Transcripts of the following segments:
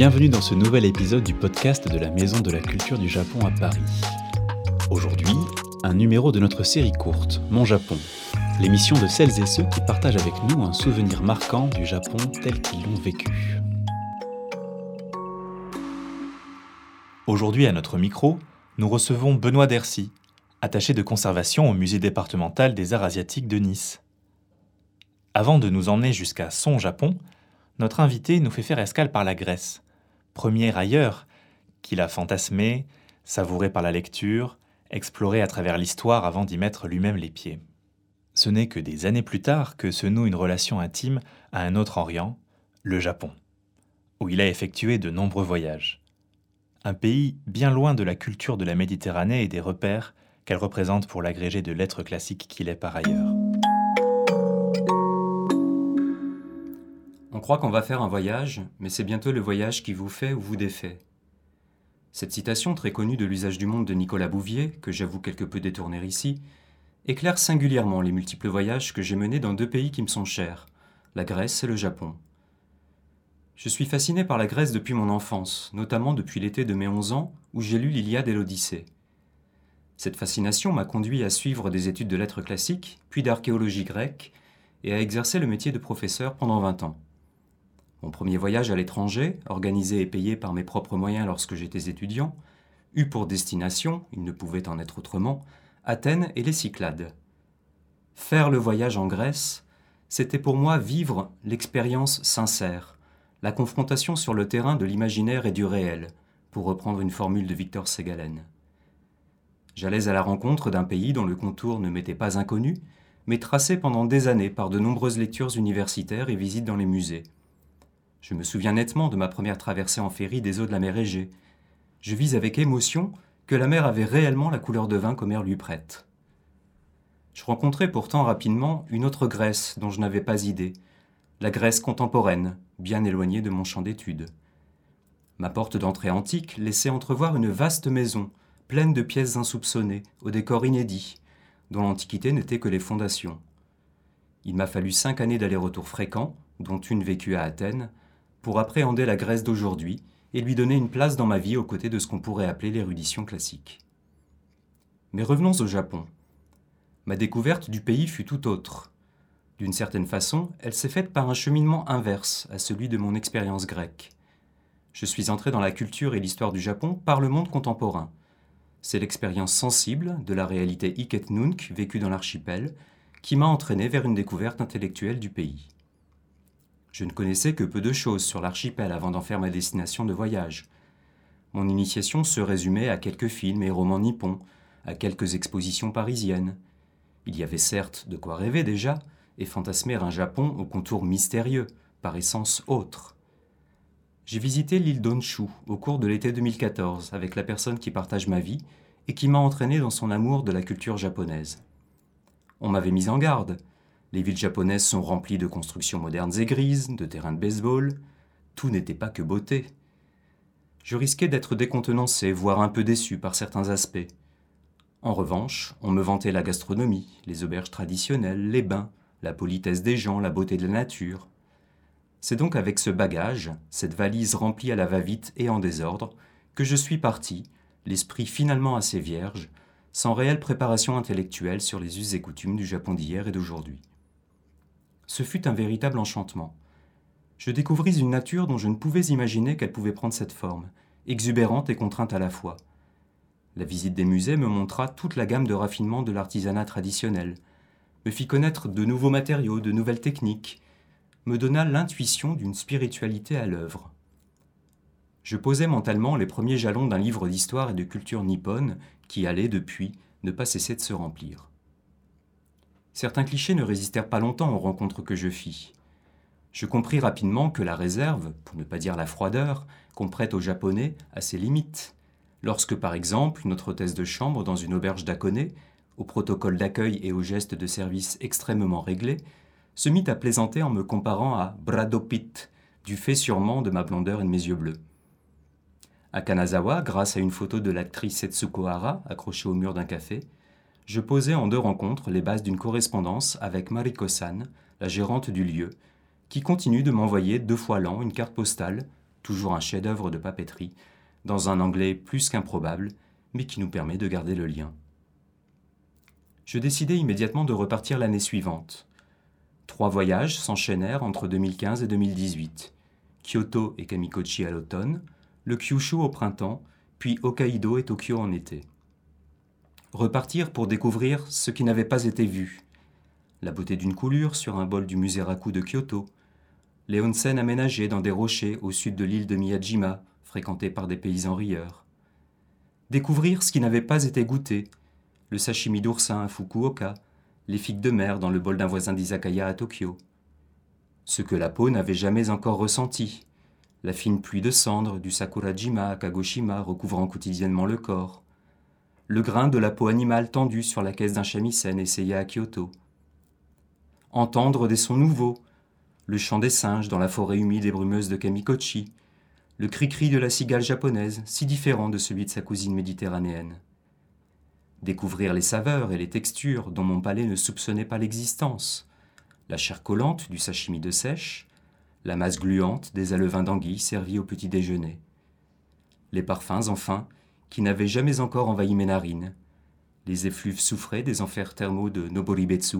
Bienvenue dans ce nouvel épisode du podcast de la Maison de la Culture du Japon à Paris. Aujourd'hui, un numéro de notre série courte, Mon Japon, l'émission de celles et ceux qui partagent avec nous un souvenir marquant du Japon tel qu'ils l'ont vécu. Aujourd'hui à notre micro, nous recevons Benoît Dercy, attaché de conservation au musée départemental des arts asiatiques de Nice. Avant de nous emmener jusqu'à son Japon, notre invité nous fait faire escale par la Grèce, première ailleurs qu'il a fantasmé, savouré par la lecture, exploré à travers l'histoire avant d'y mettre lui-même les pieds. Ce n'est que des années plus tard que se noue une relation intime à un autre Orient, le Japon, où il a effectué de nombreux voyages. Un pays bien loin de la culture de la Méditerranée et des repères qu'elle représente pour l'agrégé de lettres classiques qu'il est par ailleurs. On croit qu'on va faire un voyage, mais c'est bientôt le voyage qui vous fait ou vous défait. Cette citation très connue de l'usage du monde de Nicolas Bouvier, que j'avoue quelque peu détourner ici, éclaire singulièrement les multiples voyages que j'ai menés dans deux pays qui me sont chers, la Grèce et le Japon. Je suis fasciné par la Grèce depuis mon enfance, notamment depuis l'été de mes 11 ans où j'ai lu l'Iliade et l'Odyssée. Cette fascination m'a conduit à suivre des études de lettres classiques, puis d'archéologie grecque, et à exercer le métier de professeur pendant 20 ans. Mon premier voyage à l'étranger, organisé et payé par mes propres moyens lorsque j'étais étudiant, eut pour destination, il ne pouvait en être autrement, Athènes et les Cyclades. Faire le voyage en Grèce, c'était pour moi vivre l'expérience sincère, la confrontation sur le terrain de l'imaginaire et du réel, pour reprendre une formule de Victor Segalen. J'allais à la rencontre d'un pays dont le contour ne m'était pas inconnu, mais tracé pendant des années par de nombreuses lectures universitaires et visites dans les musées. Je me souviens nettement de ma première traversée en ferry des eaux de la mer Égée. Je vis avec émotion que la mer avait réellement la couleur de vin qu'Homère lui prête. Je rencontrai pourtant rapidement une autre Grèce dont je n'avais pas idée, la Grèce contemporaine, bien éloignée de mon champ d'études. Ma porte d'entrée antique laissait entrevoir une vaste maison, pleine de pièces insoupçonnées, au décor inédit, dont l'Antiquité n'était que les fondations. Il m'a fallu cinq années d'aller-retour fréquents, dont une vécue à Athènes, pour appréhender la Grèce d'aujourd'hui et lui donner une place dans ma vie aux côtés de ce qu'on pourrait appeler l'érudition classique. Mais revenons au Japon. Ma découverte du pays fut tout autre. D'une certaine façon, elle s'est faite par un cheminement inverse à celui de mon expérience grecque. Je suis entré dans la culture et l'histoire du Japon par le monde contemporain. C'est l'expérience sensible de la réalité Iket Nunc vécue dans l'archipel qui m'a entraîné vers une découverte intellectuelle du pays. Je ne connaissais que peu de choses sur l'archipel avant d'en faire ma destination de voyage. Mon initiation se résumait à quelques films et romans nippons, à quelques expositions parisiennes. Il y avait certes de quoi rêver déjà, et fantasmer un Japon au contour mystérieux, par essence autre. J'ai visité l'île d'Honshu au cours de l'été 2014 avec la personne qui partage ma vie et qui m'a entraîné dans son amour de la culture japonaise. On m'avait mis en garde, les villes japonaises sont remplies de constructions modernes et grises, de terrains de baseball. Tout n'était pas que beauté. Je risquais d'être décontenancé, voire un peu déçu par certains aspects. En revanche, on me vantait la gastronomie, les auberges traditionnelles, les bains, la politesse des gens, la beauté de la nature. C'est donc avec ce bagage, cette valise remplie à la va-vite et en désordre, que je suis parti, l'esprit finalement assez vierge, sans réelle préparation intellectuelle sur les us et coutumes du Japon d'hier et d'aujourd'hui ce fut un véritable enchantement. Je découvris une nature dont je ne pouvais imaginer qu'elle pouvait prendre cette forme, exubérante et contrainte à la fois. La visite des musées me montra toute la gamme de raffinement de l'artisanat traditionnel, me fit connaître de nouveaux matériaux, de nouvelles techniques, me donna l'intuition d'une spiritualité à l'œuvre. Je posais mentalement les premiers jalons d'un livre d'histoire et de culture nippone qui allait, depuis, ne pas cesser de se remplir. Certains clichés ne résistèrent pas longtemps aux rencontres que je fis. Je compris rapidement que la réserve, pour ne pas dire la froideur, qu'on prête aux Japonais a ses limites. Lorsque, par exemple, notre hôtesse de chambre dans une auberge d'Akone, au protocole d'accueil et aux gestes de service extrêmement réglés, se mit à plaisanter en me comparant à Bradopit, du fait sûrement de ma blondeur et de mes yeux bleus. À Kanazawa, grâce à une photo de l'actrice Setsuko Hara accrochée au mur d'un café, je posais en deux rencontres les bases d'une correspondance avec Mariko-san, la gérante du lieu, qui continue de m'envoyer deux fois l'an une carte postale toujours un chef-d'œuvre de papeterie, dans un anglais plus qu'improbable, mais qui nous permet de garder le lien. Je décidai immédiatement de repartir l'année suivante. Trois voyages s'enchaînèrent entre 2015 et 2018. Kyoto et Kamikochi à l'automne, le Kyushu au printemps, puis Hokkaido et Tokyo en été. Repartir pour découvrir ce qui n'avait pas été vu. La beauté d'une coulure sur un bol du musée Raku de Kyoto, les onsen aménagés dans des rochers au sud de l'île de Miyajima, fréquentés par des paysans rieurs. Découvrir ce qui n'avait pas été goûté, le sashimi d'oursin à Fukuoka, les figues de mer dans le bol d'un voisin d'Izakaya à Tokyo. Ce que la peau n'avait jamais encore ressenti, la fine pluie de cendres du Sakurajima à Kagoshima recouvrant quotidiennement le corps, le grain de la peau animale tendue sur la caisse d'un shamisen essayé à Kyoto. Entendre des sons nouveaux, le chant des singes dans la forêt humide et brumeuse de Kamikochi, le cri-cri de la cigale japonaise, si différent de celui de sa cousine méditerranéenne. Découvrir les saveurs et les textures dont mon palais ne soupçonnait pas l'existence, la chair collante du sashimi de sèche, la masse gluante des alevins d'anguille servis au petit déjeuner. Les parfums, enfin, qui n'avait jamais encore envahi mes narines, les effluves soufrés des enfers thermaux de Noboribetsu,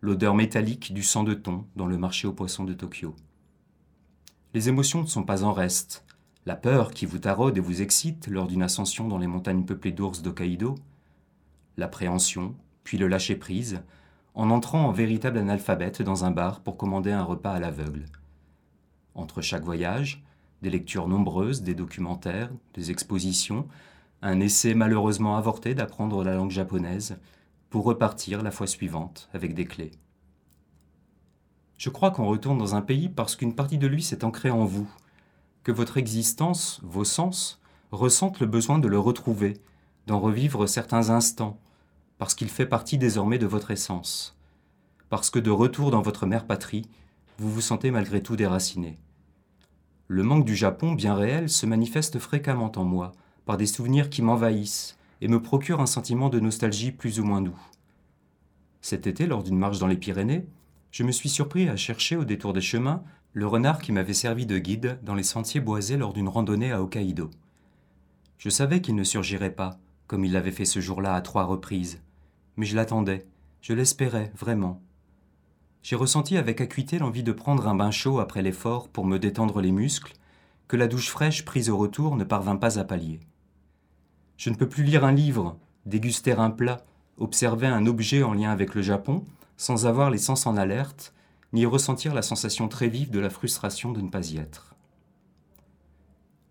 l'odeur métallique du sang de thon dans le marché aux poissons de Tokyo. Les émotions ne sont pas en reste. La peur qui vous taraude et vous excite lors d'une ascension dans les montagnes peuplées d'ours d'Hokkaido, l'appréhension, puis le lâcher-prise, en entrant en véritable analphabète dans un bar pour commander un repas à l'aveugle. Entre chaque voyage, des lectures nombreuses, des documentaires, des expositions, un essai malheureusement avorté d'apprendre la langue japonaise, pour repartir la fois suivante avec des clés. Je crois qu'on retourne dans un pays parce qu'une partie de lui s'est ancrée en vous, que votre existence, vos sens, ressentent le besoin de le retrouver, d'en revivre certains instants, parce qu'il fait partie désormais de votre essence, parce que de retour dans votre mère patrie, vous vous sentez malgré tout déraciné. Le manque du Japon, bien réel, se manifeste fréquemment en moi, par des souvenirs qui m'envahissent et me procurent un sentiment de nostalgie plus ou moins doux. Cet été, lors d'une marche dans les Pyrénées, je me suis surpris à chercher au détour des chemins le renard qui m'avait servi de guide dans les sentiers boisés lors d'une randonnée à Hokkaido. Je savais qu'il ne surgirait pas, comme il l'avait fait ce jour-là à trois reprises, mais je l'attendais, je l'espérais vraiment j'ai ressenti avec acuité l'envie de prendre un bain chaud après l'effort pour me détendre les muscles, que la douche fraîche prise au retour ne parvint pas à pallier. Je ne peux plus lire un livre, déguster un plat, observer un objet en lien avec le Japon, sans avoir les sens en alerte, ni ressentir la sensation très vive de la frustration de ne pas y être.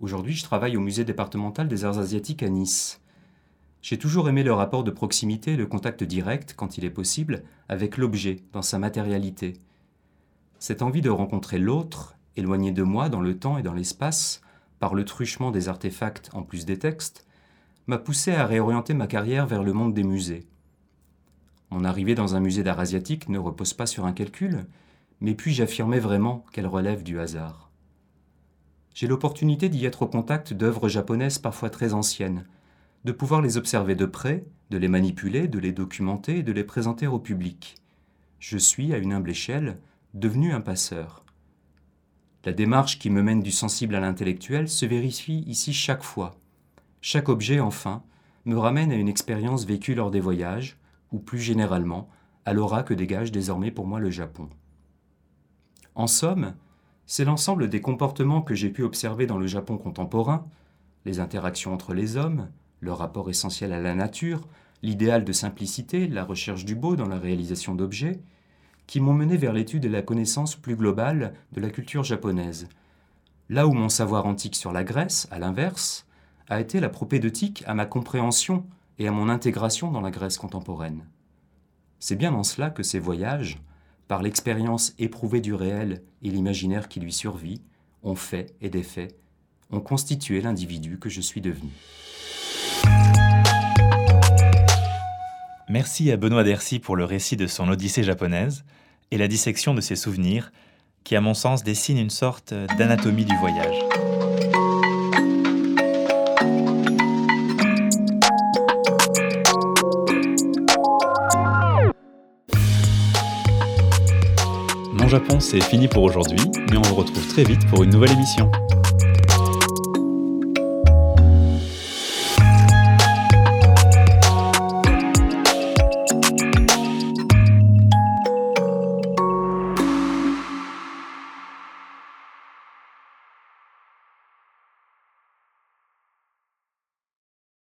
Aujourd'hui, je travaille au musée départemental des arts asiatiques à Nice. J'ai toujours aimé le rapport de proximité le contact direct, quand il est possible, avec l'objet, dans sa matérialité. Cette envie de rencontrer l'autre, éloigné de moi dans le temps et dans l'espace, par le truchement des artefacts en plus des textes, m'a poussé à réorienter ma carrière vers le monde des musées. Mon arrivée dans un musée d'art asiatique ne repose pas sur un calcul, mais puis j'affirmais vraiment qu'elle relève du hasard. J'ai l'opportunité d'y être au contact d'œuvres japonaises parfois très anciennes, de pouvoir les observer de près, de les manipuler, de les documenter et de les présenter au public. Je suis, à une humble échelle, devenu un passeur. La démarche qui me mène du sensible à l'intellectuel se vérifie ici chaque fois. Chaque objet, enfin, me ramène à une expérience vécue lors des voyages, ou plus généralement, à l'aura que dégage désormais pour moi le Japon. En somme, c'est l'ensemble des comportements que j'ai pu observer dans le Japon contemporain, les interactions entre les hommes, le rapport essentiel à la nature, l'idéal de simplicité, la recherche du beau dans la réalisation d'objets, qui m'ont mené vers l'étude et la connaissance plus globale de la culture japonaise. Là où mon savoir antique sur la Grèce, à l'inverse, a été la propédeutique à ma compréhension et à mon intégration dans la Grèce contemporaine. C'est bien en cela que ces voyages, par l'expérience éprouvée du réel et l'imaginaire qui lui survit, ont fait et défait, ont constitué l'individu que je suis devenu. Merci à Benoît Dercy pour le récit de son Odyssée japonaise et la dissection de ses souvenirs, qui à mon sens dessine une sorte d'anatomie du voyage. Mon Japon, c'est fini pour aujourd'hui, mais on se retrouve très vite pour une nouvelle émission.